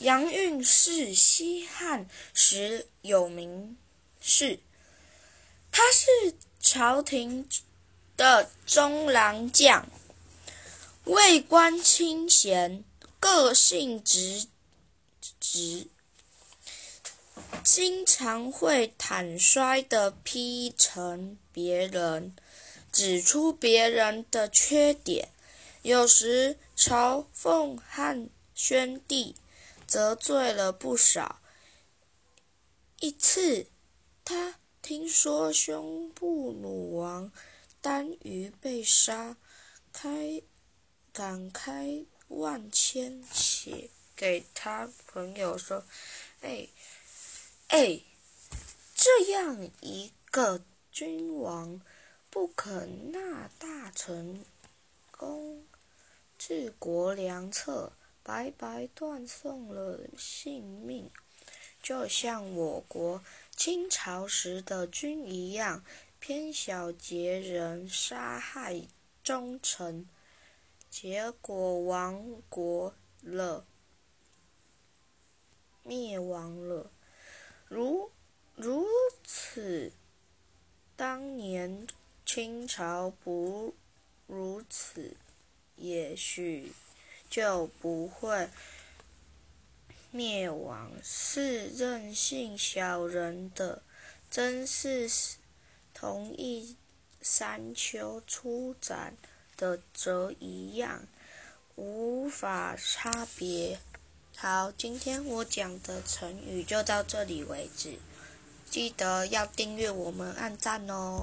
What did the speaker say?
杨运是西汉时有名士，他是朝廷的中郎将，位官清闲，个性直直，经常会坦率的批评别人，指出别人的缺点，有时嘲讽汉宣帝。得罪了不少。一次，他听说匈奴女王单于被杀，开感慨万千，写给他朋友说：“哎，哎，这样一个君王，不肯纳大臣功，治国良策。”白白断送了性命，就像我国清朝时的君一样，偏小节人，杀害忠臣，结果亡国了，灭亡了。如如此，当年清朝不如此，也许。就不会灭亡。是任性小人的，真是同一山丘出展的则一样，无法差别。好，今天我讲的成语就到这里为止，记得要订阅我们，按赞哦。